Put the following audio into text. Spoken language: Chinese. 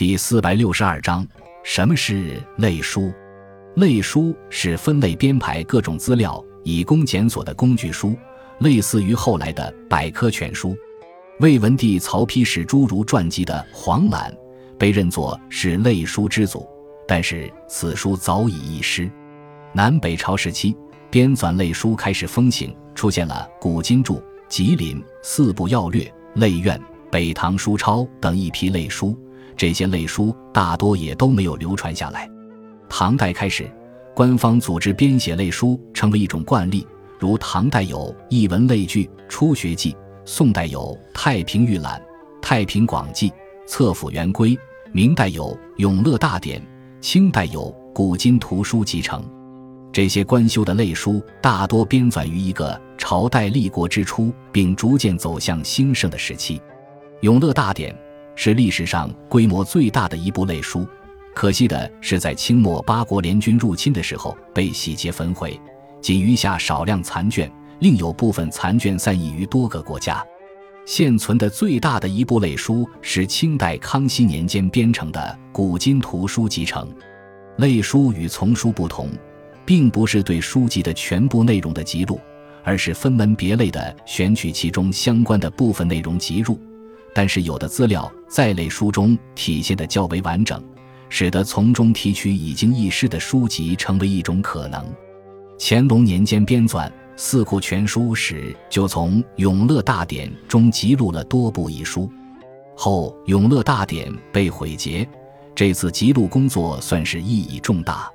第四百六十二章，什么是类书？类书是分类编排各种资料以供检索的工具书，类似于后来的百科全书。魏文帝曹丕史诸儒传记的《黄览》被认作是类书之祖，但是此书早已遗失。南北朝时期，编纂类书开始风行，出现了《古今注》《吉林》《四部要略》《类苑》《北唐书钞》等一批类书。这些类书大多也都没有流传下来。唐代开始，官方组织编写类书成为一种惯例，如唐代有《艺文类聚》《初学记》，宋代有《太平御览》《太平广记》《册府元规》，明代有《永乐大典》，清代有《古今图书集成》。这些官修的类书大多编纂于一个朝代立国之初，并逐渐走向兴盛的时期。《永乐大典》。是历史上规模最大的一部类书，可惜的是，在清末八国联军入侵的时候被洗劫焚毁，仅余下少量残卷，另有部分残卷散佚于多个国家。现存的最大的一部类书是清代康熙年间编成的《古今图书集成》。类书与丛书不同，并不是对书籍的全部内容的辑录，而是分门别类的选取其中相关的部分内容辑入。但是有的资料在类书中体现的较为完整，使得从中提取已经遗失的书籍成为一种可能。乾隆年间编纂《四库全书》时，就从《永乐大典》中辑录了多部遗书。后《永乐大典》被毁劫，这次辑录工作算是意义重大。